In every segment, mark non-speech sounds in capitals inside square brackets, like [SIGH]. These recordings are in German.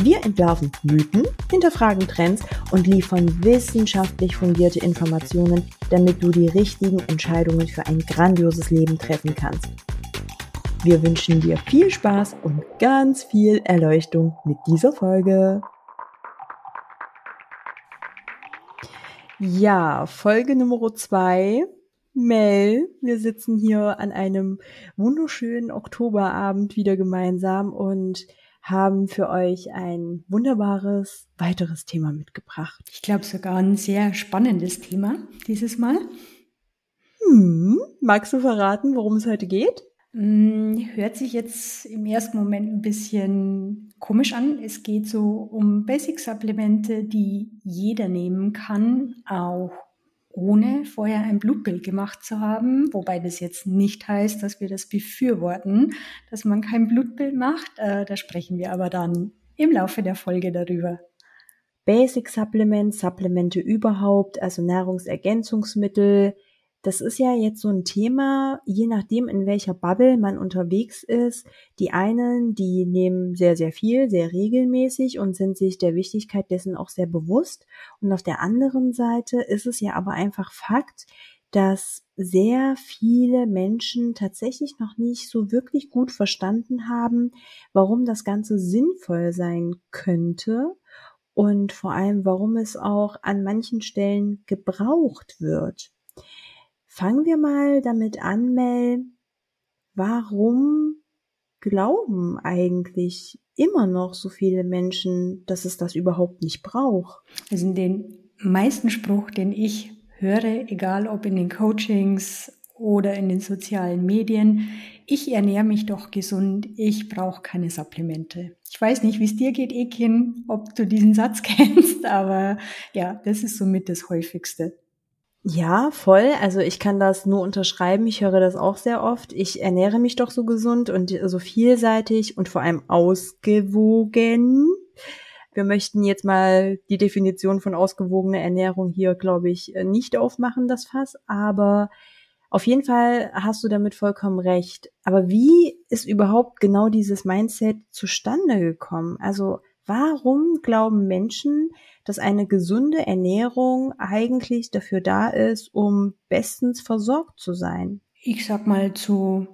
Wir entwerfen Mythen, hinterfragen Trends und liefern wissenschaftlich fundierte Informationen, damit du die richtigen Entscheidungen für ein grandioses Leben treffen kannst. Wir wünschen dir viel Spaß und ganz viel Erleuchtung mit dieser Folge. Ja, Folge Nummer zwei. Mel, wir sitzen hier an einem wunderschönen Oktoberabend wieder gemeinsam und haben für euch ein wunderbares weiteres Thema mitgebracht. Ich glaube sogar ein sehr spannendes Thema dieses Mal. Hm, magst du verraten, worum es heute geht? Mm, hört sich jetzt im ersten Moment ein bisschen komisch an. Es geht so um Basic-Supplemente, die jeder nehmen kann, auch ohne vorher ein Blutbild gemacht zu haben, wobei das jetzt nicht heißt, dass wir das befürworten, dass man kein Blutbild macht. Äh, da sprechen wir aber dann im Laufe der Folge darüber. Basic Supplements, Supplemente überhaupt, also Nahrungsergänzungsmittel, das ist ja jetzt so ein Thema, je nachdem, in welcher Bubble man unterwegs ist. Die einen, die nehmen sehr, sehr viel, sehr regelmäßig und sind sich der Wichtigkeit dessen auch sehr bewusst. Und auf der anderen Seite ist es ja aber einfach Fakt, dass sehr viele Menschen tatsächlich noch nicht so wirklich gut verstanden haben, warum das Ganze sinnvoll sein könnte und vor allem, warum es auch an manchen Stellen gebraucht wird. Fangen wir mal damit an, Mel. Warum glauben eigentlich immer noch so viele Menschen, dass es das überhaupt nicht braucht? Also den meisten Spruch, den ich höre, egal ob in den Coachings oder in den sozialen Medien, ich ernähre mich doch gesund, ich brauche keine Supplemente. Ich weiß nicht, wie es dir geht, Ekin, ob du diesen Satz [LAUGHS] kennst, aber ja, das ist somit das häufigste. Ja, voll. Also ich kann das nur unterschreiben. Ich höre das auch sehr oft. Ich ernähre mich doch so gesund und so vielseitig und vor allem ausgewogen. Wir möchten jetzt mal die Definition von ausgewogener Ernährung hier, glaube ich, nicht aufmachen, das Fass. Aber auf jeden Fall hast du damit vollkommen recht. Aber wie ist überhaupt genau dieses Mindset zustande gekommen? Also warum glauben Menschen, dass eine gesunde Ernährung eigentlich dafür da ist, um bestens versorgt zu sein? Ich sag mal zu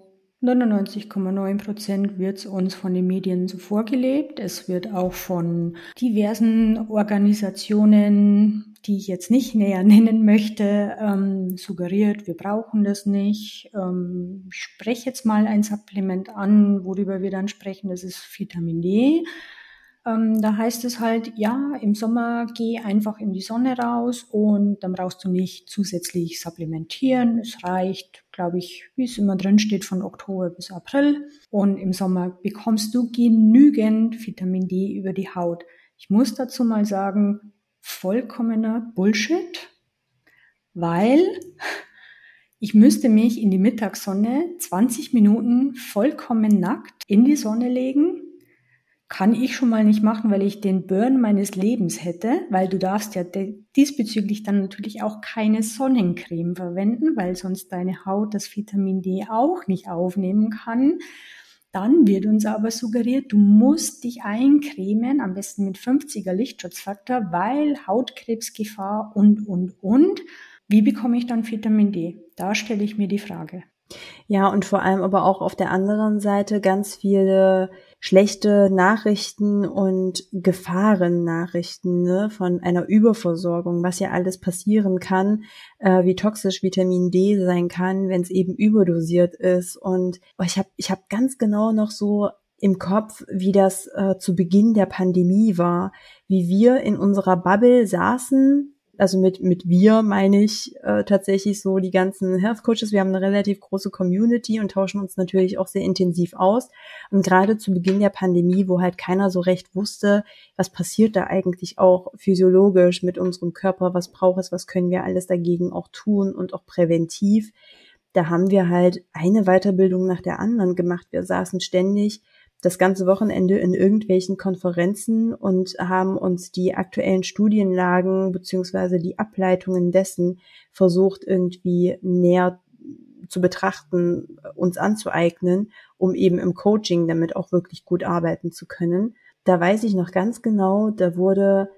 99,9 Prozent wird uns von den Medien so vorgelebt. Es wird auch von diversen Organisationen, die ich jetzt nicht näher [LAUGHS] nennen möchte, ähm, suggeriert, wir brauchen das nicht. Ähm, ich spreche jetzt mal ein Supplement an, worüber wir dann sprechen, das ist Vitamin D. Ähm, da heißt es halt, ja, im Sommer geh einfach in die Sonne raus und dann brauchst du nicht zusätzlich supplementieren. Es reicht, glaube ich, wie es immer drin steht, von Oktober bis April. Und im Sommer bekommst du genügend Vitamin D über die Haut. Ich muss dazu mal sagen, vollkommener Bullshit, weil ich müsste mich in die Mittagssonne 20 Minuten vollkommen nackt in die Sonne legen kann ich schon mal nicht machen, weil ich den Burn meines Lebens hätte, weil du darfst ja diesbezüglich dann natürlich auch keine Sonnencreme verwenden, weil sonst deine Haut das Vitamin D auch nicht aufnehmen kann. Dann wird uns aber suggeriert, du musst dich eincremen, am besten mit 50er Lichtschutzfaktor, weil Hautkrebsgefahr und, und, und. Wie bekomme ich dann Vitamin D? Da stelle ich mir die Frage. Ja, und vor allem aber auch auf der anderen Seite ganz viele schlechte Nachrichten und Gefahrennachrichten ne, von einer Überversorgung, was ja alles passieren kann, äh, wie toxisch Vitamin D sein kann, wenn es eben überdosiert ist. Und oh, ich habe ich hab ganz genau noch so im Kopf, wie das äh, zu Beginn der Pandemie war, wie wir in unserer Bubble saßen Also mit, mit wir meine ich äh, tatsächlich so die ganzen Health Coaches. Wir haben eine relativ große Community und tauschen uns natürlich auch sehr intensiv aus. Und gerade zu Beginn der Pandemie, wo halt keiner so recht wusste, was passiert da eigentlich auch physiologisch mit unserem Körper, was braucht es, was können wir alles dagegen auch tun und auch präventiv. Da haben wir halt eine Weiterbildung nach der anderen gemacht. Wir saßen ständig das ganze Wochenende in irgendwelchen Konferenzen und haben uns die aktuellen Studienlagen beziehungsweise die Ableitungen dessen versucht irgendwie näher zu betrachten, uns anzueignen, um eben im Coaching damit auch wirklich gut arbeiten zu können. Da weiß ich noch ganz genau, da wurde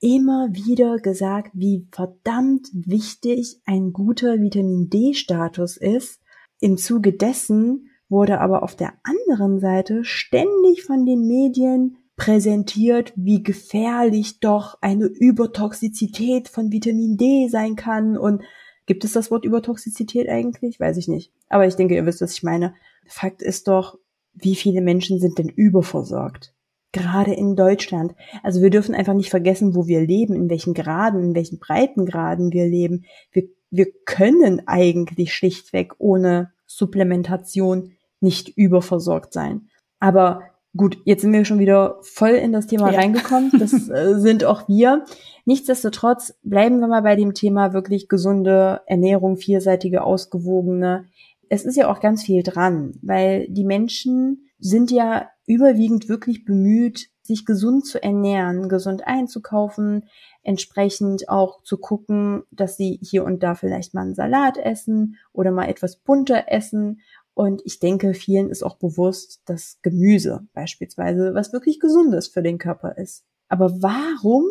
immer wieder gesagt, wie verdammt wichtig ein guter Vitamin D-Status ist. Im Zuge dessen wurde aber auf der anderen Seite ständig von den Medien präsentiert, wie gefährlich doch eine Übertoxizität von Vitamin D sein kann. Und gibt es das Wort Übertoxizität eigentlich? Weiß ich nicht. Aber ich denke, ihr wisst, was ich meine. Fakt ist doch, wie viele Menschen sind denn überversorgt? Gerade in Deutschland. Also wir dürfen einfach nicht vergessen, wo wir leben, in welchen Graden, in welchen Breitengraden wir leben. Wir, wir können eigentlich schlichtweg ohne Supplementation nicht überversorgt sein. Aber gut, jetzt sind wir schon wieder voll in das Thema ja. reingekommen. Das [LAUGHS] äh, sind auch wir. Nichtsdestotrotz bleiben wir mal bei dem Thema wirklich gesunde Ernährung, vielseitige, ausgewogene. Es ist ja auch ganz viel dran, weil die Menschen sind ja überwiegend wirklich bemüht, sich gesund zu ernähren, gesund einzukaufen, entsprechend auch zu gucken, dass sie hier und da vielleicht mal einen Salat essen oder mal etwas bunter essen und ich denke, vielen ist auch bewusst, dass Gemüse beispielsweise was wirklich Gesundes für den Körper ist. Aber warum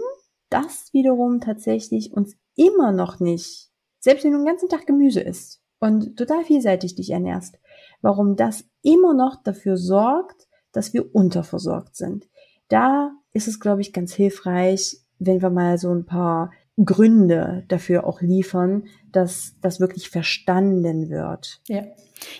das wiederum tatsächlich uns immer noch nicht, selbst wenn du den ganzen Tag Gemüse isst und total vielseitig dich ernährst, warum das immer noch dafür sorgt, dass wir unterversorgt sind. Da ist es, glaube ich, ganz hilfreich, wenn wir mal so ein paar Gründe dafür auch liefern, dass das wirklich verstanden wird. Ja.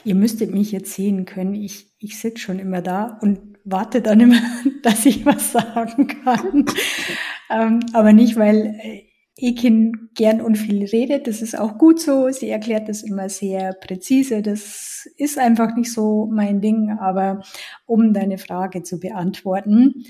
Ihr müsstet mich jetzt sehen können. Ich, ich sitze schon immer da und warte dann immer, [LAUGHS] dass ich was sagen kann. [LAUGHS] ähm, aber nicht, weil äh, Ekin gern und viel redet. Das ist auch gut so. Sie erklärt das immer sehr präzise. Das ist einfach nicht so mein Ding. Aber um deine Frage zu beantworten,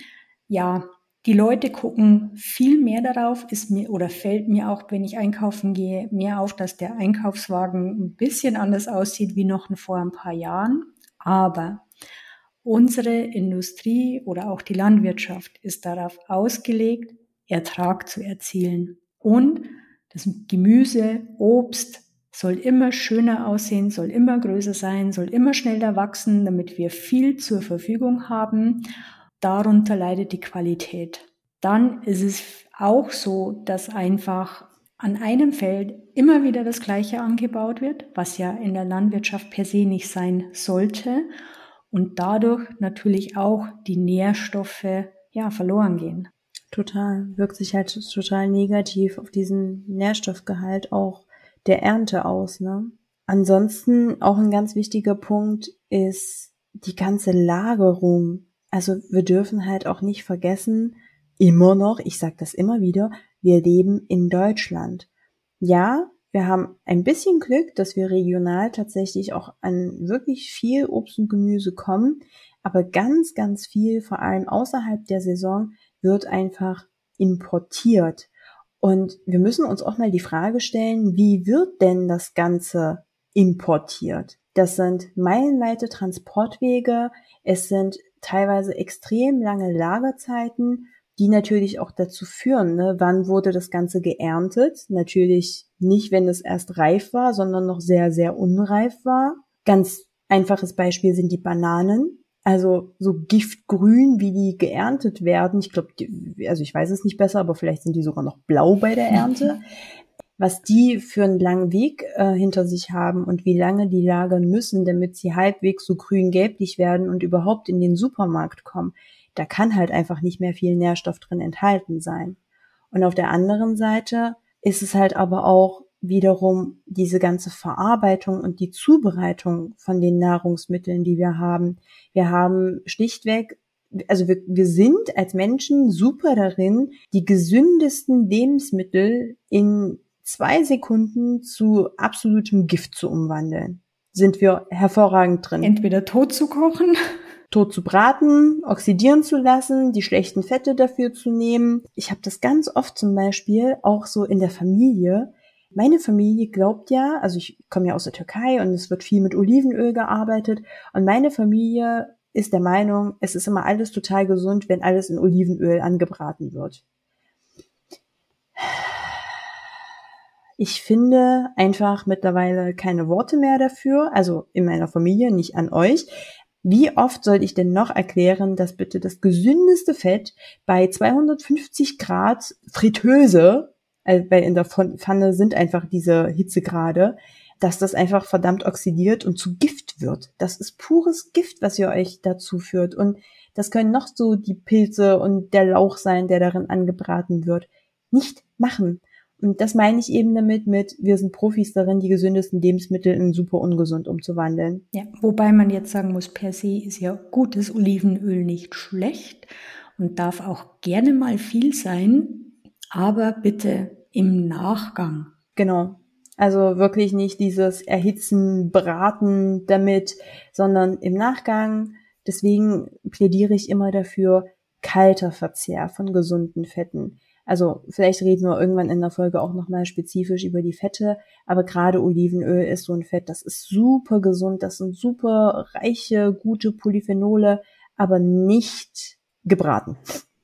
ja, die Leute gucken viel mehr darauf, ist mir oder fällt mir auch, wenn ich einkaufen gehe, mehr auf, dass der Einkaufswagen ein bisschen anders aussieht wie noch vor ein paar Jahren. Aber unsere Industrie oder auch die Landwirtschaft ist darauf ausgelegt, Ertrag zu erzielen. Und das Gemüse, Obst soll immer schöner aussehen, soll immer größer sein, soll immer schneller wachsen, damit wir viel zur Verfügung haben darunter leidet die Qualität. Dann ist es auch so, dass einfach an einem Feld immer wieder das Gleiche angebaut wird, was ja in der Landwirtschaft per se nicht sein sollte und dadurch natürlich auch die Nährstoffe ja verloren gehen. Total, wirkt sich halt total negativ auf diesen Nährstoffgehalt auch der Ernte aus, ne? Ansonsten auch ein ganz wichtiger Punkt ist die ganze Lagerung also wir dürfen halt auch nicht vergessen, immer noch, ich sage das immer wieder, wir leben in Deutschland. Ja, wir haben ein bisschen Glück, dass wir regional tatsächlich auch an wirklich viel Obst und Gemüse kommen, aber ganz, ganz viel, vor allem außerhalb der Saison, wird einfach importiert. Und wir müssen uns auch mal die Frage stellen, wie wird denn das Ganze importiert? Das sind meilenweite Transportwege, es sind teilweise extrem lange Lagerzeiten, die natürlich auch dazu führen, ne, wann wurde das Ganze geerntet. Natürlich nicht, wenn es erst reif war, sondern noch sehr, sehr unreif war. Ganz einfaches Beispiel sind die Bananen. Also so giftgrün, wie die geerntet werden. Ich glaube, also ich weiß es nicht besser, aber vielleicht sind die sogar noch blau bei der Ernte. [LAUGHS] was die für einen langen Weg äh, hinter sich haben und wie lange die lagern müssen, damit sie halbwegs so grün-gelblich werden und überhaupt in den Supermarkt kommen, da kann halt einfach nicht mehr viel Nährstoff drin enthalten sein. Und auf der anderen Seite ist es halt aber auch wiederum diese ganze Verarbeitung und die Zubereitung von den Nahrungsmitteln, die wir haben. Wir haben schlichtweg also wir, wir sind als Menschen super darin, die gesündesten Lebensmittel in zwei Sekunden zu absolutem Gift zu umwandeln. Sind wir hervorragend drin. Entweder tot zu kochen. Tot zu braten, oxidieren zu lassen, die schlechten Fette dafür zu nehmen. Ich habe das ganz oft zum Beispiel auch so in der Familie. Meine Familie glaubt ja, also ich komme ja aus der Türkei und es wird viel mit Olivenöl gearbeitet und meine Familie ist der Meinung, es ist immer alles total gesund, wenn alles in Olivenöl angebraten wird. Ich finde einfach mittlerweile keine Worte mehr dafür, also in meiner Familie, nicht an euch. Wie oft soll ich denn noch erklären, dass bitte das gesündeste Fett bei 250 Grad Fritteuse, also weil in der Pfanne sind einfach diese Hitzegrade, dass das einfach verdammt oxidiert und zu Gift wird. Das ist pures Gift, was ihr euch dazu führt. Und das können noch so die Pilze und der Lauch sein, der darin angebraten wird. Nicht machen. Und das meine ich eben damit mit, wir sind Profis darin, die gesündesten Lebensmittel in super ungesund umzuwandeln. Ja, wobei man jetzt sagen muss, per se ist ja gutes Olivenöl nicht schlecht und darf auch gerne mal viel sein, aber bitte im Nachgang. Genau. Also wirklich nicht dieses Erhitzen, Braten damit, sondern im Nachgang. Deswegen plädiere ich immer dafür, kalter Verzehr von gesunden Fetten. Also vielleicht reden wir irgendwann in der Folge auch nochmal spezifisch über die Fette, aber gerade Olivenöl ist so ein Fett, das ist super gesund, das sind super reiche, gute Polyphenole, aber nicht gebraten,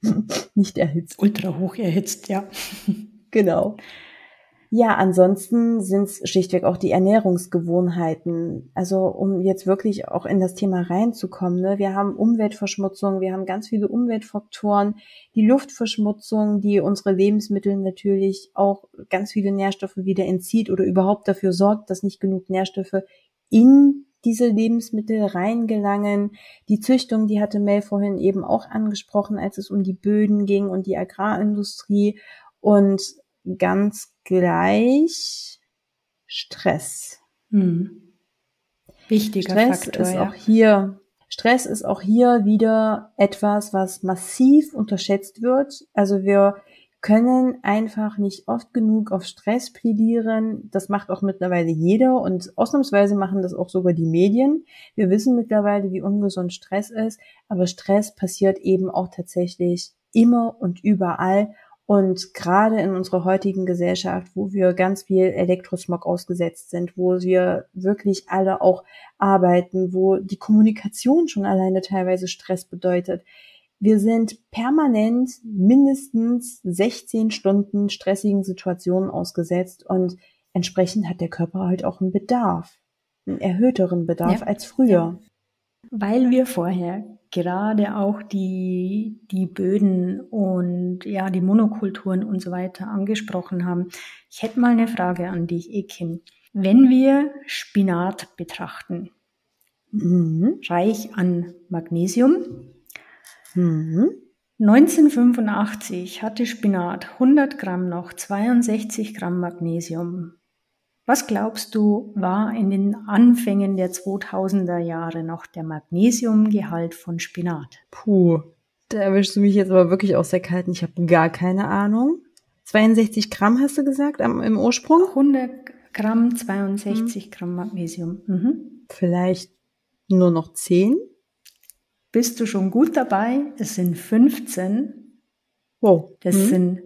[LAUGHS] nicht erhitzt. Ultra hoch erhitzt, ja. genau. Ja, ansonsten sind es schlichtweg auch die Ernährungsgewohnheiten. Also um jetzt wirklich auch in das Thema reinzukommen. Ne? Wir haben Umweltverschmutzung, wir haben ganz viele Umweltfaktoren, die Luftverschmutzung, die unsere Lebensmittel natürlich auch ganz viele Nährstoffe wieder entzieht oder überhaupt dafür sorgt, dass nicht genug Nährstoffe in diese Lebensmittel reingelangen. Die Züchtung, die hatte Mel vorhin eben auch angesprochen, als es um die Böden ging und die Agrarindustrie. Und ganz gleich Stress. Hm. Wichtiger Stress Faktor, ist ja. auch hier Stress ist auch hier wieder etwas, was massiv unterschätzt wird. Also wir können einfach nicht oft genug auf Stress plädieren. Das macht auch mittlerweile jeder und ausnahmsweise machen das auch sogar die Medien. Wir wissen mittlerweile, wie ungesund Stress ist, aber Stress passiert eben auch tatsächlich immer und überall und gerade in unserer heutigen Gesellschaft, wo wir ganz viel Elektrosmog ausgesetzt sind, wo wir wirklich alle auch arbeiten, wo die Kommunikation schon alleine teilweise Stress bedeutet. Wir sind permanent mindestens 16 Stunden stressigen Situationen ausgesetzt und entsprechend hat der Körper halt auch einen Bedarf, einen erhöhteren Bedarf ja. als früher. Ja. Weil wir vorher gerade auch die, die Böden und ja, die Monokulturen und so weiter angesprochen haben. Ich hätte mal eine Frage an dich, Ekin. Wenn wir Spinat betrachten, mhm. reich an Magnesium, mhm. 1985 hatte Spinat 100 Gramm noch 62 Gramm Magnesium. Was glaubst du, war in den Anfängen der 2000er Jahre noch der Magnesiumgehalt von Spinat? Puh, da erwischst du mich jetzt aber wirklich aus der Kalten. Ich habe gar keine Ahnung. 62 Gramm hast du gesagt am, im Ursprung? 100 Gramm, 62 mhm. Gramm Magnesium. Mhm. Vielleicht nur noch 10? Bist du schon gut dabei? Es sind 15. Wow. Das mhm. sind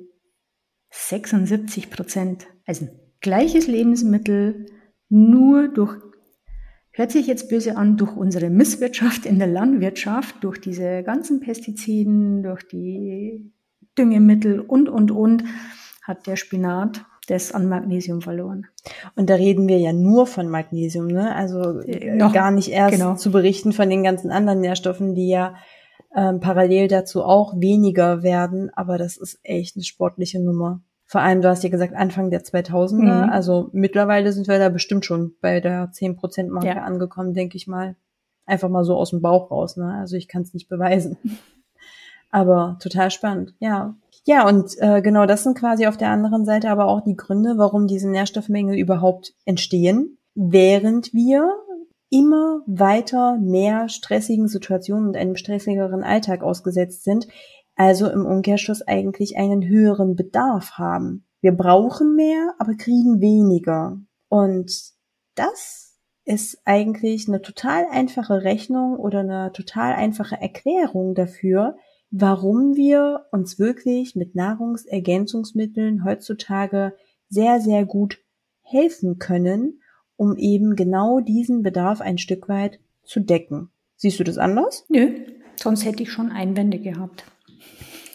76 Prozent. Also gleiches Lebensmittel nur durch, hört sich jetzt böse an, durch unsere Misswirtschaft in der Landwirtschaft, durch diese ganzen Pestiziden, durch die Düngemittel und, und, und, hat der Spinat das an Magnesium verloren. Und da reden wir ja nur von Magnesium, ne? Also äh, Noch, gar nicht erst genau. zu berichten von den ganzen anderen Nährstoffen, die ja ähm, parallel dazu auch weniger werden. Aber das ist echt eine sportliche Nummer. Vor allem, du hast ja gesagt, Anfang der 2000er. Mhm. Also mittlerweile sind wir da bestimmt schon bei der 10%-Marke ja. angekommen, denke ich mal. Einfach mal so aus dem Bauch raus. Ne? Also ich kann es nicht beweisen. [LAUGHS] aber total spannend, ja. Ja, und äh, genau das sind quasi auf der anderen Seite aber auch die Gründe, warum diese Nährstoffmängel überhaupt entstehen, während wir immer weiter mehr stressigen Situationen und einem stressigeren Alltag ausgesetzt sind, also im Umkehrschluss eigentlich einen höheren Bedarf haben. Wir brauchen mehr, aber kriegen weniger. Und das ist eigentlich eine total einfache Rechnung oder eine total einfache Erklärung dafür, warum wir uns wirklich mit Nahrungsergänzungsmitteln heutzutage sehr, sehr gut helfen können, um eben genau diesen Bedarf ein Stück weit zu decken. Siehst du das anders? Nö, sonst hätte ich schon Einwände gehabt.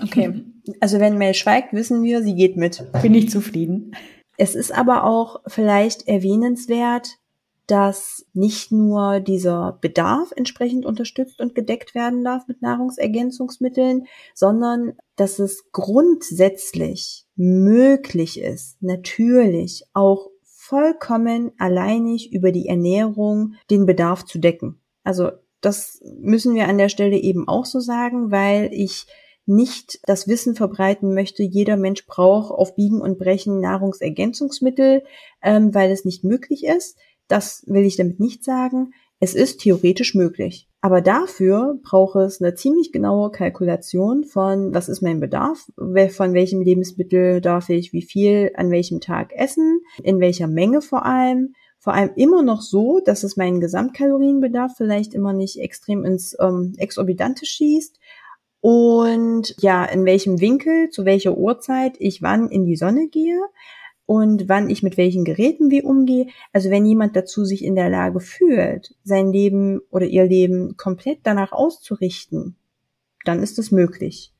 Okay. Also wenn Mel schweigt, wissen wir, sie geht mit. Bin ich zufrieden. Es ist aber auch vielleicht erwähnenswert, dass nicht nur dieser Bedarf entsprechend unterstützt und gedeckt werden darf mit Nahrungsergänzungsmitteln, sondern dass es grundsätzlich möglich ist, natürlich auch vollkommen alleinig über die Ernährung den Bedarf zu decken. Also das müssen wir an der Stelle eben auch so sagen, weil ich nicht das Wissen verbreiten möchte, jeder Mensch braucht auf Biegen und Brechen Nahrungsergänzungsmittel, ähm, weil es nicht möglich ist. Das will ich damit nicht sagen. Es ist theoretisch möglich. Aber dafür braucht es eine ziemlich genaue Kalkulation von, was ist mein Bedarf, von welchem Lebensmittel darf ich wie viel an welchem Tag essen, in welcher Menge vor allem. Vor allem immer noch so, dass es meinen Gesamtkalorienbedarf vielleicht immer nicht extrem ins ähm, Exorbitante schießt, und ja, in welchem Winkel, zu welcher Uhrzeit ich wann in die Sonne gehe und wann ich mit welchen Geräten wie umgehe. Also wenn jemand dazu sich in der Lage fühlt, sein Leben oder ihr Leben komplett danach auszurichten, dann ist es möglich.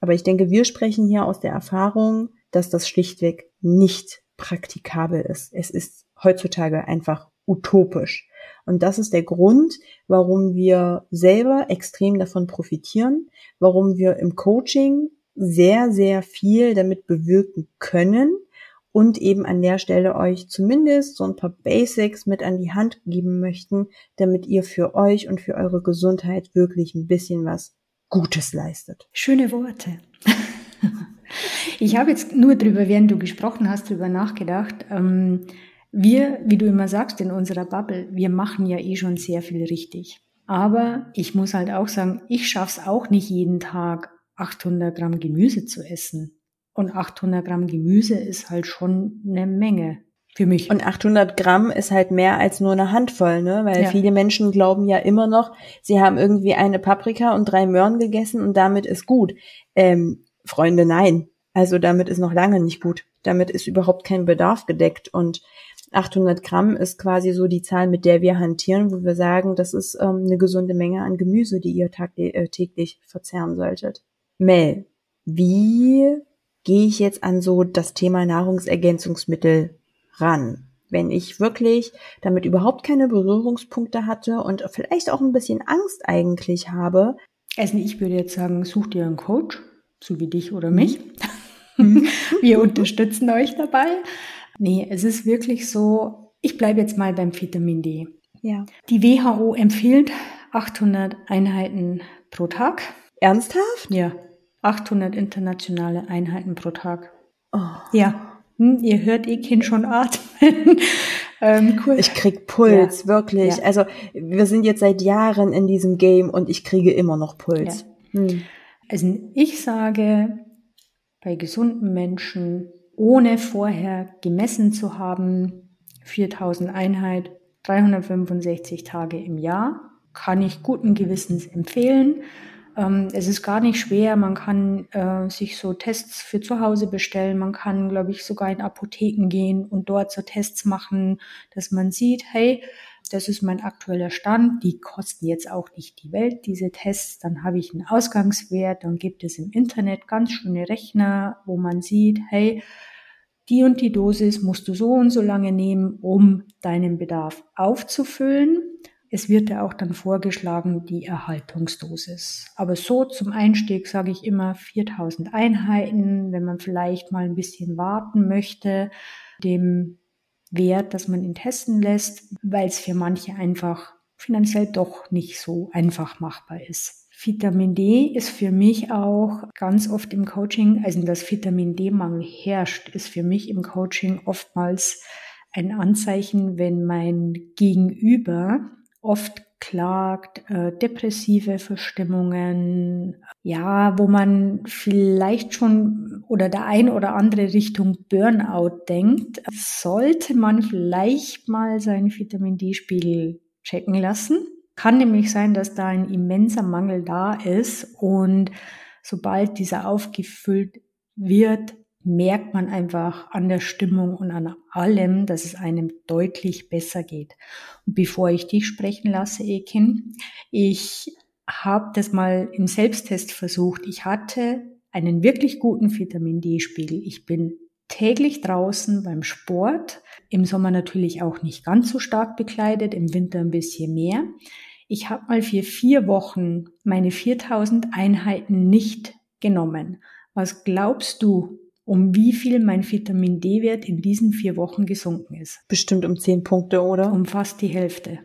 Aber ich denke, wir sprechen hier aus der Erfahrung, dass das schlichtweg nicht praktikabel ist. Es ist heutzutage einfach utopisch. Und das ist der Grund, warum wir selber extrem davon profitieren, warum wir im Coaching sehr, sehr viel damit bewirken können und eben an der Stelle euch zumindest so ein paar Basics mit an die Hand geben möchten, damit ihr für euch und für eure Gesundheit wirklich ein bisschen was Gutes leistet. Schöne Worte. [LAUGHS] Ich habe jetzt nur drüber, während du gesprochen hast, drüber nachgedacht. Ähm, wir, wie du immer sagst, in unserer Bubble, wir machen ja eh schon sehr viel richtig. Aber ich muss halt auch sagen, ich schaff's auch nicht jeden Tag 800 Gramm Gemüse zu essen. Und 800 Gramm Gemüse ist halt schon eine Menge für mich. Und 800 Gramm ist halt mehr als nur eine Handvoll, ne? Weil ja. viele Menschen glauben ja immer noch, sie haben irgendwie eine Paprika und drei Möhren gegessen und damit ist gut. Ähm, Freunde, nein. Also damit ist noch lange nicht gut. Damit ist überhaupt kein Bedarf gedeckt und 800 Gramm ist quasi so die Zahl, mit der wir hantieren, wo wir sagen, das ist ähm, eine gesunde Menge an Gemüse, die ihr äh, täglich verzehren solltet. Mel, wie gehe ich jetzt an so das Thema Nahrungsergänzungsmittel ran? Wenn ich wirklich damit überhaupt keine Berührungspunkte hatte und vielleicht auch ein bisschen Angst eigentlich habe. Also ich würde jetzt sagen, such dir einen Coach, so wie dich oder mich. Mhm. [LAUGHS] Wir unterstützen euch dabei. Nee, es ist wirklich so, ich bleibe jetzt mal beim Vitamin D. Ja. Die WHO empfiehlt 800 Einheiten pro Tag. Ernsthaft? Ja. 800 internationale Einheiten pro Tag. Oh. Ja. Hm, ihr hört eh Kind schon atmen. [LAUGHS] ähm, cool. Ich krieg Puls, ja. wirklich. Ja. Also wir sind jetzt seit Jahren in diesem Game und ich kriege immer noch Puls. Ja. Hm. Also ich sage, bei gesunden Menschen ohne vorher gemessen zu haben, 4000 Einheit, 365 Tage im Jahr, kann ich guten Gewissens empfehlen. Ähm, es ist gar nicht schwer, man kann äh, sich so Tests für zu Hause bestellen, man kann, glaube ich, sogar in Apotheken gehen und dort so Tests machen, dass man sieht, hey, das ist mein aktueller Stand, die kosten jetzt auch nicht die Welt, diese Tests, dann habe ich einen Ausgangswert, dann gibt es im Internet ganz schöne Rechner, wo man sieht, hey, die und die Dosis musst du so und so lange nehmen, um deinen Bedarf aufzufüllen. Es wird ja auch dann vorgeschlagen, die Erhaltungsdosis. Aber so zum Einstieg sage ich immer 4000 Einheiten, wenn man vielleicht mal ein bisschen warten möchte, dem Wert, dass man ihn testen lässt, weil es für manche einfach finanziell doch nicht so einfach machbar ist. Vitamin D ist für mich auch ganz oft im Coaching, also dass Vitamin D-Mangel herrscht, ist für mich im Coaching oftmals ein Anzeichen, wenn mein Gegenüber oft klagt, äh, depressive Verstimmungen, ja, wo man vielleicht schon oder der ein oder andere Richtung Burnout denkt, sollte man vielleicht mal seinen Vitamin D-Spiegel checken lassen. Kann nämlich sein, dass da ein immenser Mangel da ist und sobald dieser aufgefüllt wird, merkt man einfach an der Stimmung und an allem, dass es einem deutlich besser geht. Und bevor ich dich sprechen lasse, Ekin, ich habe das mal im Selbsttest versucht. Ich hatte einen wirklich guten Vitamin D-Spiegel. Ich bin täglich draußen beim Sport, im Sommer natürlich auch nicht ganz so stark bekleidet, im Winter ein bisschen mehr. Ich habe mal für vier Wochen meine 4000 Einheiten nicht genommen. Was glaubst du, um wie viel mein Vitamin D-Wert in diesen vier Wochen gesunken ist. Bestimmt um zehn Punkte, oder? Um fast die Hälfte.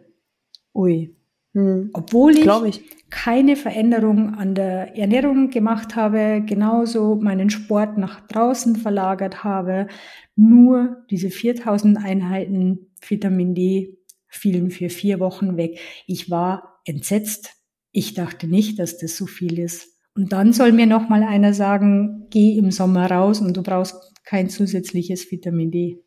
Ui. Hm. Obwohl ich, ich, keine Veränderung an der Ernährung gemacht habe, genauso meinen Sport nach draußen verlagert habe, nur diese 4000 Einheiten Vitamin D fielen für vier Wochen weg. Ich war entsetzt. Ich dachte nicht, dass das so viel ist. Und dann soll mir noch mal einer sagen, geh im Sommer raus und du brauchst kein zusätzliches Vitamin D.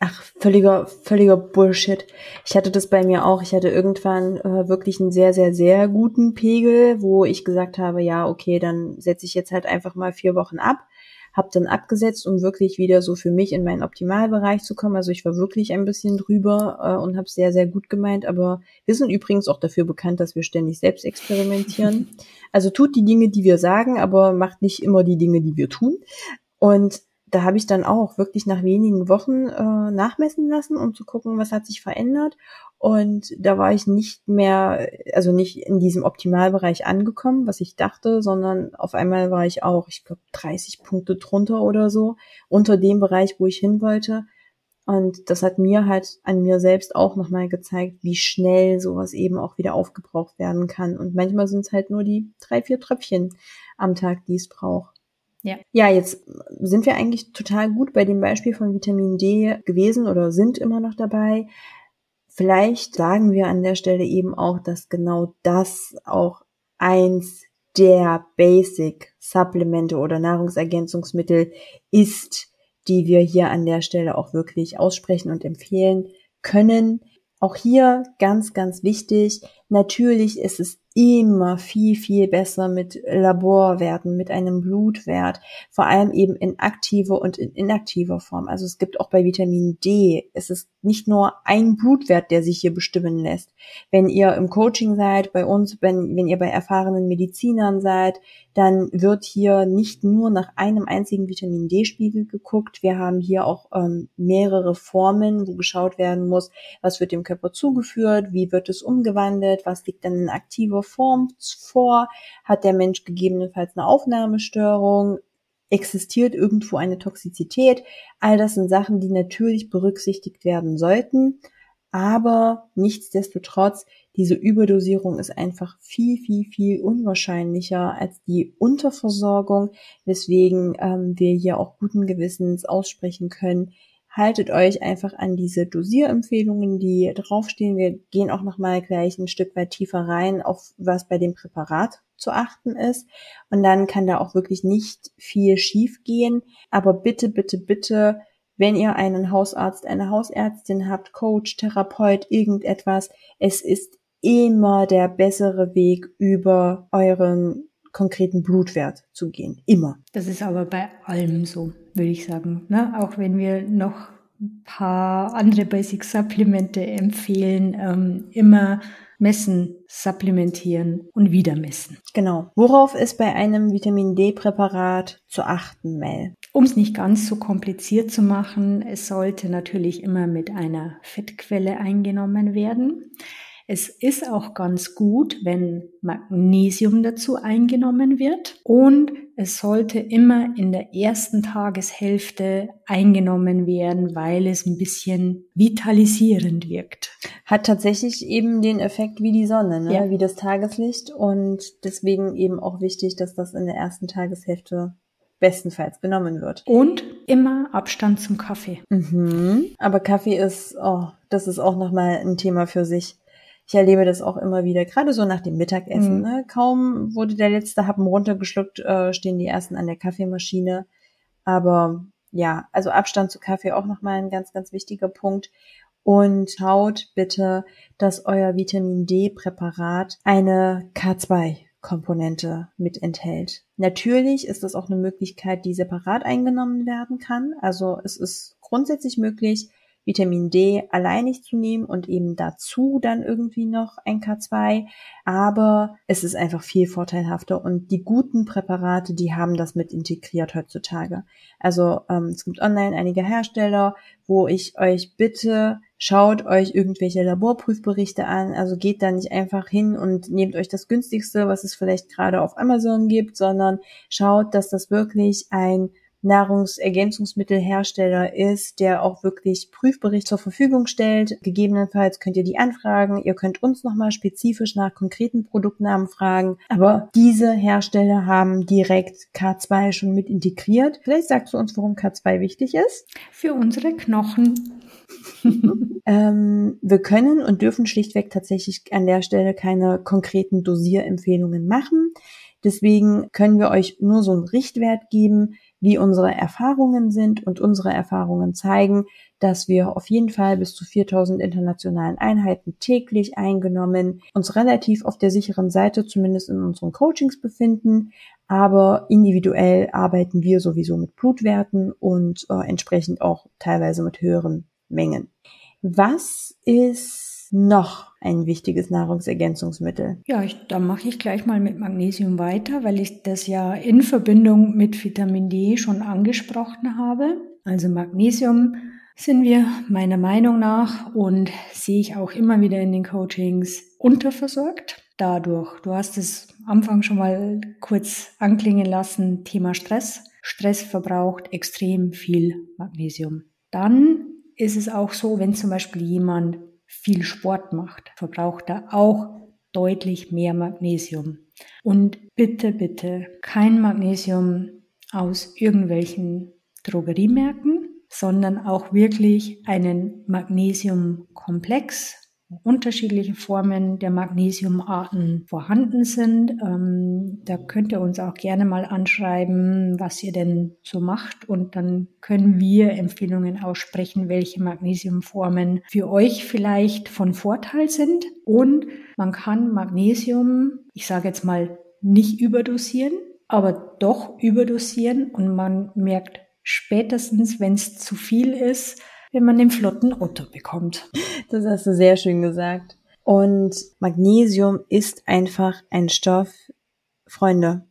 Ach, völliger, völliger Bullshit. Ich hatte das bei mir auch. Ich hatte irgendwann äh, wirklich einen sehr, sehr, sehr guten Pegel, wo ich gesagt habe, ja, okay, dann setze ich jetzt halt einfach mal vier Wochen ab habe dann abgesetzt, um wirklich wieder so für mich in meinen Optimalbereich zu kommen. Also ich war wirklich ein bisschen drüber äh, und habe sehr, sehr gut gemeint. Aber wir sind übrigens auch dafür bekannt, dass wir ständig selbst experimentieren. [LAUGHS] Also tut die Dinge, die wir sagen, aber macht nicht immer die Dinge, die wir tun. Und da habe ich dann auch wirklich nach wenigen Wochen äh, nachmessen lassen, um zu gucken, was hat sich verändert. Und da war ich nicht mehr, also nicht in diesem Optimalbereich angekommen, was ich dachte, sondern auf einmal war ich auch, ich glaube, 30 Punkte drunter oder so, unter dem Bereich, wo ich hin wollte. Und das hat mir halt an mir selbst auch nochmal gezeigt, wie schnell sowas eben auch wieder aufgebraucht werden kann. Und manchmal sind es halt nur die drei, vier Tröpfchen am Tag, die es braucht. Ja. ja, jetzt sind wir eigentlich total gut bei dem Beispiel von Vitamin D gewesen oder sind immer noch dabei. Vielleicht sagen wir an der Stelle eben auch, dass genau das auch eins der Basic Supplemente oder Nahrungsergänzungsmittel ist, die wir hier an der Stelle auch wirklich aussprechen und empfehlen können. Auch hier ganz, ganz wichtig. Natürlich ist es immer viel, viel besser mit Laborwerten, mit einem Blutwert, vor allem eben in aktiver und in inaktiver Form. Also es gibt auch bei Vitamin D, es ist nicht nur ein Blutwert, der sich hier bestimmen lässt. Wenn ihr im Coaching seid, bei uns, wenn, wenn ihr bei erfahrenen Medizinern seid, dann wird hier nicht nur nach einem einzigen Vitamin D-Spiegel geguckt. Wir haben hier auch ähm, mehrere Formen, wo geschaut werden muss, was wird dem Körper zugeführt, wie wird es umgewandelt, was liegt dann in aktiver Form vor, hat der Mensch gegebenenfalls eine Aufnahmestörung, existiert irgendwo eine Toxizität. All das sind Sachen, die natürlich berücksichtigt werden sollten. Aber nichtsdestotrotz, diese Überdosierung ist einfach viel, viel, viel unwahrscheinlicher als die Unterversorgung, weswegen ähm, wir hier auch guten Gewissens aussprechen können, haltet euch einfach an diese Dosierempfehlungen, die draufstehen. Wir gehen auch nochmal gleich ein Stück weit tiefer rein, auf was bei dem Präparat zu achten ist. Und dann kann da auch wirklich nicht viel schief gehen. Aber bitte, bitte, bitte, wenn ihr einen Hausarzt, eine Hausärztin habt, Coach, Therapeut, irgendetwas, es ist immer der bessere Weg über euren konkreten Blutwert zu gehen. Immer. Das ist aber bei allem so, würde ich sagen. Ne? Auch wenn wir noch ein paar andere Basic Supplemente empfehlen, ähm, immer messen, supplementieren und wieder messen. Genau. Worauf ist bei einem Vitamin D-Präparat zu achten, Mel? Um es nicht ganz so kompliziert zu machen, es sollte natürlich immer mit einer Fettquelle eingenommen werden. Es ist auch ganz gut, wenn Magnesium dazu eingenommen wird und es sollte immer in der ersten Tageshälfte eingenommen werden, weil es ein bisschen vitalisierend wirkt. Hat tatsächlich eben den Effekt wie die Sonne, ne? Ja. wie das Tageslicht und deswegen eben auch wichtig, dass das in der ersten Tageshälfte bestenfalls genommen wird. Und immer Abstand zum Kaffee. Mhm. Aber Kaffee ist, oh, das ist auch nochmal ein Thema für sich. Ich erlebe das auch immer wieder, gerade so nach dem Mittagessen. Mhm. Ne? Kaum wurde der letzte Happen runtergeschluckt, äh, stehen die ersten an der Kaffeemaschine. Aber ja, also Abstand zu Kaffee auch nochmal ein ganz, ganz wichtiger Punkt. Und schaut bitte, dass euer Vitamin D-Präparat eine K2 Komponente mit enthält. Natürlich ist das auch eine Möglichkeit, die separat eingenommen werden kann. Also es ist grundsätzlich möglich, Vitamin D alleinig zu nehmen und eben dazu dann irgendwie noch ein K2. Aber es ist einfach viel vorteilhafter und die guten Präparate, die haben das mit integriert heutzutage. Also ähm, es gibt online einige Hersteller, wo ich euch bitte schaut euch irgendwelche Laborprüfberichte an, also geht da nicht einfach hin und nehmt euch das günstigste, was es vielleicht gerade auf Amazon gibt, sondern schaut, dass das wirklich ein Nahrungsergänzungsmittelhersteller ist, der auch wirklich Prüfbericht zur Verfügung stellt. Gegebenenfalls könnt ihr die anfragen. Ihr könnt uns nochmal spezifisch nach konkreten Produktnamen fragen. Aber diese Hersteller haben direkt K2 schon mit integriert. Vielleicht sagst du uns, warum K2 wichtig ist? Für unsere Knochen. [LAUGHS] ähm, wir können und dürfen schlichtweg tatsächlich an der Stelle keine konkreten Dosierempfehlungen machen. Deswegen können wir euch nur so einen Richtwert geben, wie unsere Erfahrungen sind und unsere Erfahrungen zeigen, dass wir auf jeden Fall bis zu 4000 internationalen Einheiten täglich eingenommen uns relativ auf der sicheren Seite, zumindest in unseren Coachings befinden. Aber individuell arbeiten wir sowieso mit Blutwerten und äh, entsprechend auch teilweise mit höheren Mengen. Was ist noch ein wichtiges Nahrungsergänzungsmittel? Ja, ich, da mache ich gleich mal mit Magnesium weiter, weil ich das ja in Verbindung mit Vitamin D schon angesprochen habe. Also Magnesium sind wir meiner Meinung nach und sehe ich auch immer wieder in den Coachings unterversorgt. Dadurch, du hast es am Anfang schon mal kurz anklingen lassen, Thema Stress. Stress verbraucht extrem viel Magnesium. Dann ist es auch so, wenn zum Beispiel jemand viel Sport macht, verbraucht er auch deutlich mehr Magnesium. Und bitte, bitte kein Magnesium aus irgendwelchen Drogeriemärkten, sondern auch wirklich einen Magnesiumkomplex unterschiedliche Formen der Magnesiumarten vorhanden sind. Ähm, da könnt ihr uns auch gerne mal anschreiben, was ihr denn so macht und dann können wir Empfehlungen aussprechen, welche Magnesiumformen für euch vielleicht von Vorteil sind. Und man kann Magnesium, ich sage jetzt mal, nicht überdosieren, aber doch überdosieren und man merkt spätestens, wenn es zu viel ist, wenn man den flotten Otto bekommt. [LAUGHS] Das hast du sehr schön gesagt. Und Magnesium ist einfach ein Stoff, Freunde.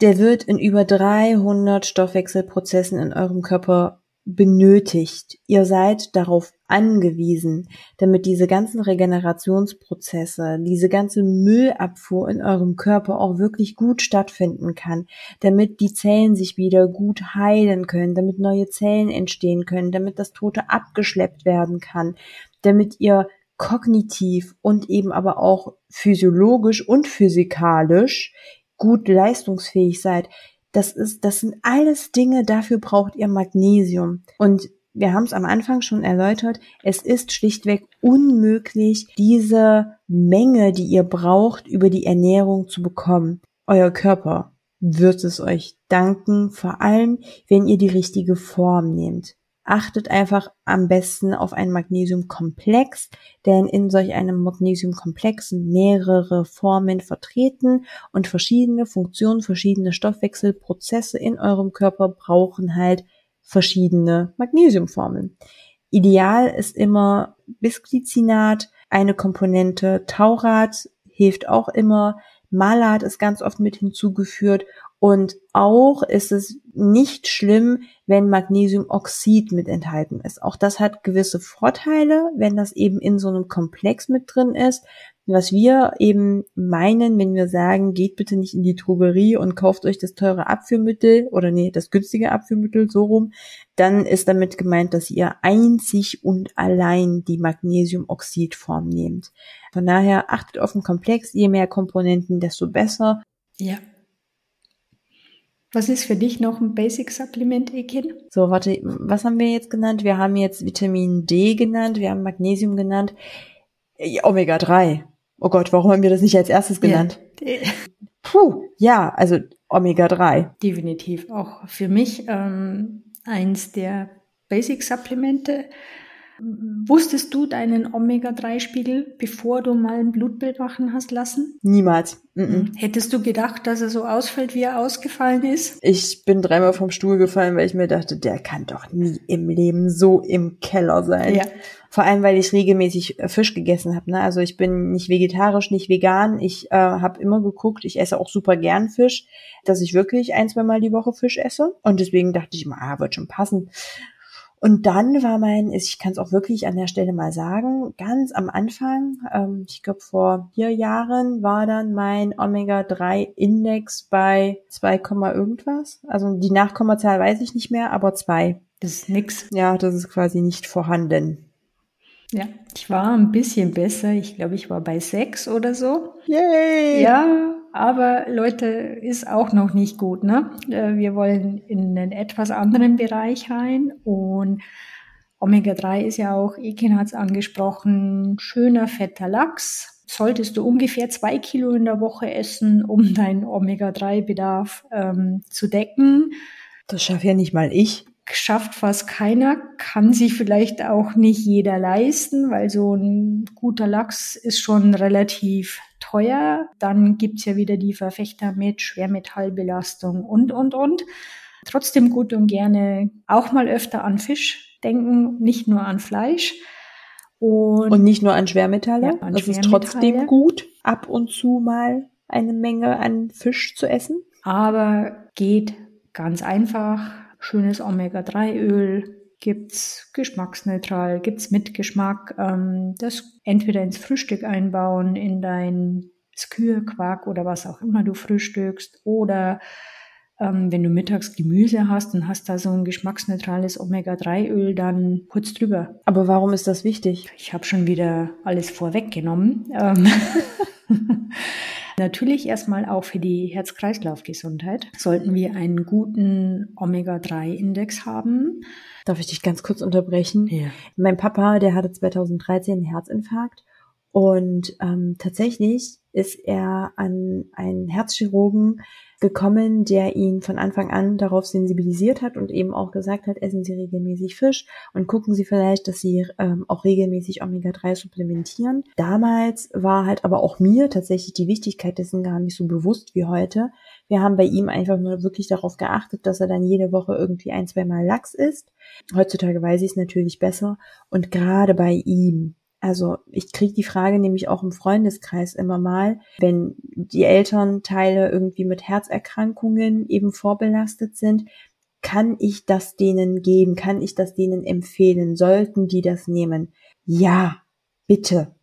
Der wird in über 300 Stoffwechselprozessen in eurem Körper benötigt. Ihr seid darauf angewiesen, damit diese ganzen Regenerationsprozesse, diese ganze Müllabfuhr in eurem Körper auch wirklich gut stattfinden kann, damit die Zellen sich wieder gut heilen können, damit neue Zellen entstehen können, damit das Tote abgeschleppt werden kann, damit ihr kognitiv und eben aber auch physiologisch und physikalisch gut leistungsfähig seid. Das ist, das sind alles Dinge, dafür braucht ihr Magnesium. Und wir haben es am Anfang schon erläutert, es ist schlichtweg unmöglich, diese Menge, die ihr braucht, über die Ernährung zu bekommen. Euer Körper wird es euch danken, vor allem wenn ihr die richtige Form nehmt achtet einfach am besten auf einen Magnesiumkomplex, denn in solch einem Magnesiumkomplex sind mehrere Formen vertreten und verschiedene Funktionen, verschiedene Stoffwechselprozesse in eurem Körper brauchen halt verschiedene Magnesiumformen. Ideal ist immer Bisglycinat, eine Komponente Taurat hilft auch immer, Malat ist ganz oft mit hinzugeführt und auch ist es nicht schlimm, wenn Magnesiumoxid mit enthalten ist. Auch das hat gewisse Vorteile, wenn das eben in so einem Komplex mit drin ist. Was wir eben meinen, wenn wir sagen, geht bitte nicht in die Drogerie und kauft euch das teure Abführmittel oder nee, das günstige Abführmittel so rum, dann ist damit gemeint, dass ihr einzig und allein die Magnesiumoxidform nehmt. Von daher achtet auf den Komplex, je mehr Komponenten, desto besser. Ja, Was ist für dich noch ein Basic-Supplement, Ekin? So, warte, was haben wir jetzt genannt? Wir haben jetzt Vitamin D genannt, wir haben Magnesium genannt, Omega 3. Oh Gott, warum haben wir das nicht als erstes genannt? Ja. [LAUGHS] Puh, ja, also Omega 3. Definitiv auch für mich ähm, eins der Basic-Supplemente. Wusstest du deinen Omega-3-Spiegel, bevor du mal ein Blutbild machen hast lassen? Niemals. Mm -mm. Hättest du gedacht, dass er so ausfällt, wie er ausgefallen ist? Ich bin dreimal vom Stuhl gefallen, weil ich mir dachte, der kann doch nie im Leben so im Keller sein. Ja. Vor allem, weil ich regelmäßig äh, Fisch gegessen habe. Ne? Also ich bin nicht vegetarisch, nicht vegan. Ich äh, habe immer geguckt, ich esse auch super gern Fisch, dass ich wirklich ein, zwei Mal die Woche Fisch esse. Und deswegen dachte ich immer, ah, wird schon passen. Und dann war mein, ich kann es auch wirklich an der Stelle mal sagen, ganz am Anfang, ähm, ich glaube vor vier Jahren, war dann mein Omega-3-Index bei 2, irgendwas. Also die Nachkommazahl weiß ich nicht mehr, aber zwei. Das ist nix. Ja, das ist quasi nicht vorhanden. Ja, ich war ein bisschen besser. Ich glaube, ich war bei sechs oder so. Yay! Ja, aber Leute, ist auch noch nicht gut. Ne? Äh, wir wollen in einen etwas anderen Bereich rein und Omega-3 ist ja auch, Ekin hat es angesprochen, schöner fetter Lachs. Solltest du ungefähr zwei Kilo in der Woche essen, um deinen Omega-3-Bedarf ähm, zu decken. Das schaffe ja nicht mal ich schafft fast keiner, kann sich vielleicht auch nicht jeder leisten, weil so ein guter Lachs ist schon relativ teuer. Dann gibt's ja wieder die Verfechter mit Schwermetallbelastung und, und, und. Trotzdem gut und gerne auch mal öfter an Fisch denken, nicht nur an Fleisch. Und, und nicht nur an Schwermetalle. Ja, an es ist trotzdem gut, ab und zu mal eine Menge an Fisch zu essen. Aber geht ganz einfach schönes Omega-3-Öl, gibt's geschmacksneutral, gibt's mit Geschmack, ähm, das entweder ins Frühstück einbauen, in dein Skür, Quark oder was auch immer du frühstückst oder ähm, wenn du mittags Gemüse hast und hast da so ein geschmacksneutrales Omega-3-Öl, dann kurz drüber. Aber warum ist das wichtig? Ich habe schon wieder alles vorweggenommen. Ähm [LAUGHS] Natürlich erstmal auch für die Herz-Kreislauf-Gesundheit sollten wir einen guten Omega-3-Index haben. Darf ich dich ganz kurz unterbrechen? Ja. Mein Papa, der hatte 2013 einen Herzinfarkt und ähm, tatsächlich ist er an einen Herzchirurgen gekommen, der ihn von Anfang an darauf sensibilisiert hat und eben auch gesagt hat, essen Sie regelmäßig Fisch und gucken Sie vielleicht, dass Sie ähm, auch regelmäßig Omega-3 supplementieren. Damals war halt aber auch mir tatsächlich die Wichtigkeit dessen gar nicht so bewusst wie heute. Wir haben bei ihm einfach nur wirklich darauf geachtet, dass er dann jede Woche irgendwie ein, zwei Mal Lachs isst. Heutzutage weiß ich es natürlich besser. Und gerade bei ihm also ich kriege die Frage nämlich auch im Freundeskreis immer mal, wenn die Elternteile irgendwie mit Herzerkrankungen eben vorbelastet sind, kann ich das denen geben? Kann ich das denen empfehlen? Sollten die das nehmen? Ja, bitte.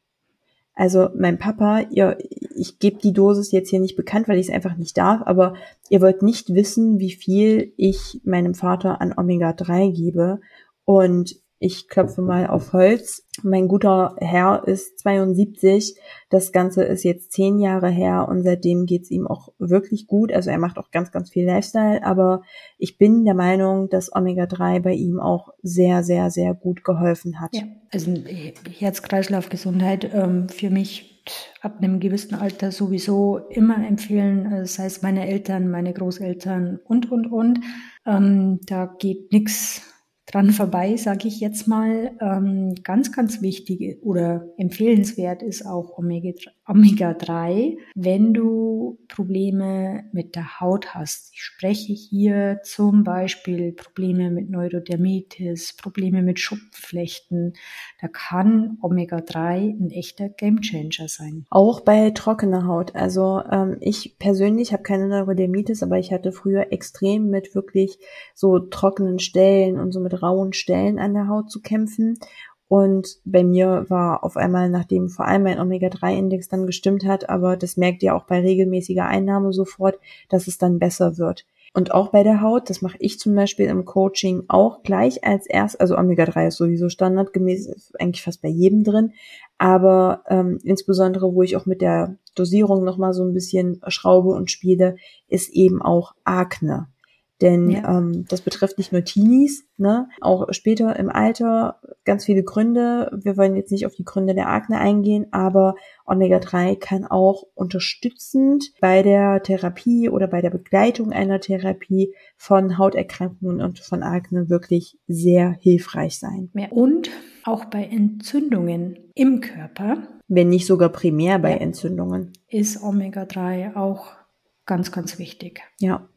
Also mein Papa, ihr, ich gebe die Dosis jetzt hier nicht bekannt, weil ich es einfach nicht darf, aber ihr wollt nicht wissen, wie viel ich meinem Vater an Omega-3 gebe. Und ich klopfe mal auf Holz. Mein guter Herr ist 72. Das Ganze ist jetzt zehn Jahre her und seitdem geht's ihm auch wirklich gut. Also er macht auch ganz, ganz viel Lifestyle, aber ich bin der Meinung, dass Omega-3 bei ihm auch sehr, sehr, sehr gut geholfen hat. Ja, also Herz-Kreislauf-Gesundheit ähm, für mich ab einem gewissen Alter sowieso immer empfehlen, äh, sei es meine Eltern, meine Großeltern und, und, und. Ähm, da geht nichts dran vorbei, sage ich jetzt mal. Ähm, ganz, ganz wichtig oder empfehlenswert ist auch Omega-3, wenn du Probleme mit der Haut hast. Ich spreche hier zum Beispiel Probleme mit Neurodermitis, Probleme mit Schuppenflechten. Da kann Omega-3 ein echter Gamechanger sein. Auch bei trockener Haut. Also ähm, ich persönlich habe keine Neurodermitis, aber ich hatte früher extrem mit wirklich so trockenen Stellen und so mit rauen Stellen an der Haut zu kämpfen. Und bei mir war auf einmal, nachdem vor allem mein Omega-3-Index dann gestimmt hat, aber das merkt ihr auch bei regelmäßiger Einnahme sofort, dass es dann besser wird. Und auch bei der Haut, das mache ich zum Beispiel im Coaching auch gleich als erst, also Omega-3 ist sowieso standardgemäß, eigentlich fast bei jedem drin, aber ähm, insbesondere, wo ich auch mit der Dosierung nochmal so ein bisschen schraube und spiele, ist eben auch Akne. Denn ja. ähm, das betrifft nicht nur Teenies, ne? auch später im Alter ganz viele Gründe. Wir wollen jetzt nicht auf die Gründe der Akne eingehen, aber Omega-3 kann auch unterstützend bei der Therapie oder bei der Begleitung einer Therapie von Hauterkrankungen und von Akne wirklich sehr hilfreich sein. Ja. Und auch bei Entzündungen im Körper. Wenn nicht sogar primär bei ja. Entzündungen. Ist Omega-3 auch ganz, ganz wichtig. Ja.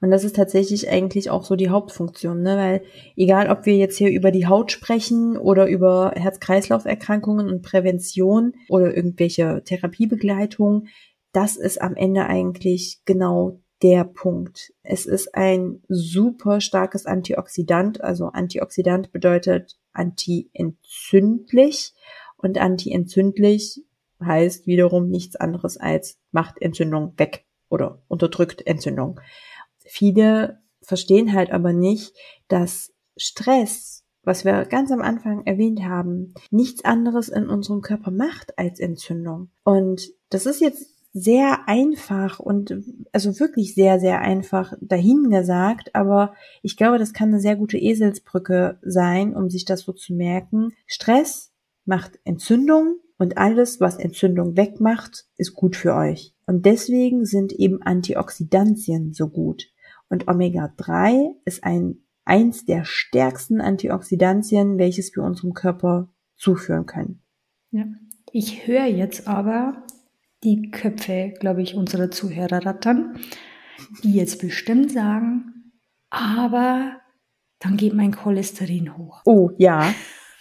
Und das ist tatsächlich eigentlich auch so die Hauptfunktion, ne? weil egal, ob wir jetzt hier über die Haut sprechen oder über Herz-Kreislauf-Erkrankungen und Prävention oder irgendwelche Therapiebegleitung, das ist am Ende eigentlich genau der Punkt. Es ist ein super starkes Antioxidant, also Antioxidant bedeutet antientzündlich und antientzündlich heißt wiederum nichts anderes als macht Entzündung weg oder unterdrückt Entzündung. Viele verstehen halt aber nicht, dass Stress, was wir ganz am Anfang erwähnt haben, nichts anderes in unserem Körper macht als Entzündung. Und das ist jetzt sehr einfach und also wirklich sehr, sehr einfach dahin gesagt, aber ich glaube, das kann eine sehr gute Eselsbrücke sein, um sich das so zu merken. Stress macht Entzündung und alles, was Entzündung wegmacht, ist gut für euch. Und deswegen sind eben Antioxidantien so gut. Und Omega-3 ist ein, eins der stärksten Antioxidantien, welches wir unserem Körper zuführen können. Ja. Ich höre jetzt aber die Köpfe, glaube ich, unserer Zuhörer rattern, die jetzt bestimmt sagen, aber dann geht mein Cholesterin hoch. Oh ja,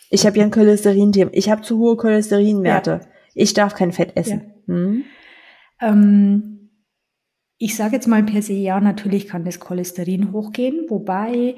ich habe ja ein Cholesterin-Thema. Ich habe zu hohe Cholesterinwerte. Ja. Ich darf kein Fett essen. Ja. Hm? Ähm, ich sage jetzt mal per se, ja, natürlich kann das Cholesterin hochgehen, wobei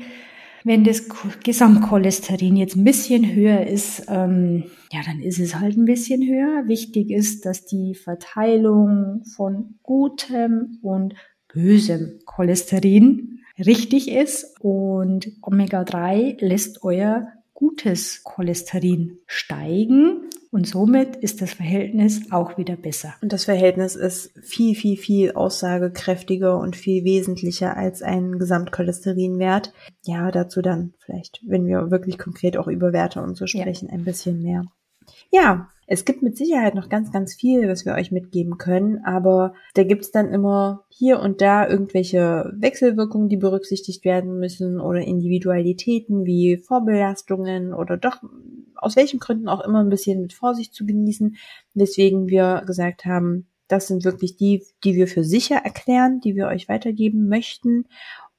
wenn das Gesamtcholesterin jetzt ein bisschen höher ist, ähm, ja, dann ist es halt ein bisschen höher. Wichtig ist, dass die Verteilung von gutem und bösem Cholesterin richtig ist und Omega-3 lässt euer gutes Cholesterin steigen und somit ist das Verhältnis auch wieder besser. Und das Verhältnis ist viel, viel, viel aussagekräftiger und viel wesentlicher als ein Gesamtcholesterinwert. Ja, dazu dann vielleicht, wenn wir wirklich konkret auch über Werte und so sprechen, ja. ein bisschen mehr. Ja, es gibt mit Sicherheit noch ganz, ganz viel, was wir euch mitgeben können, aber da gibt's dann immer hier und da irgendwelche Wechselwirkungen, die berücksichtigt werden müssen oder Individualitäten wie Vorbelastungen oder doch aus welchen Gründen auch immer ein bisschen mit Vorsicht zu genießen, weswegen wir gesagt haben, das sind wirklich die, die wir für sicher erklären, die wir euch weitergeben möchten.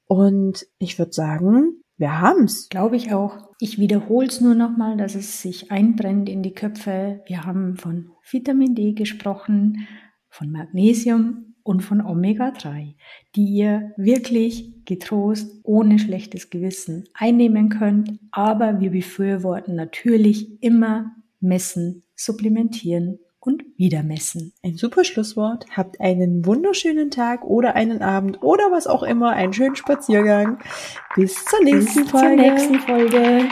Und ich würde sagen, wir haben's. Glaube ich auch. Ich wiederhole es nur nochmal, dass es sich einbrennt in die Köpfe. Wir haben von Vitamin D gesprochen, von Magnesium und von Omega-3, die ihr wirklich getrost ohne schlechtes Gewissen einnehmen könnt. Aber wir befürworten natürlich immer messen, supplementieren und wieder messen. Ein super Schlusswort. Habt einen wunderschönen Tag oder einen Abend oder was auch immer, einen schönen Spaziergang. Bis zur nächsten Bis Folge. Zur nächsten Folge.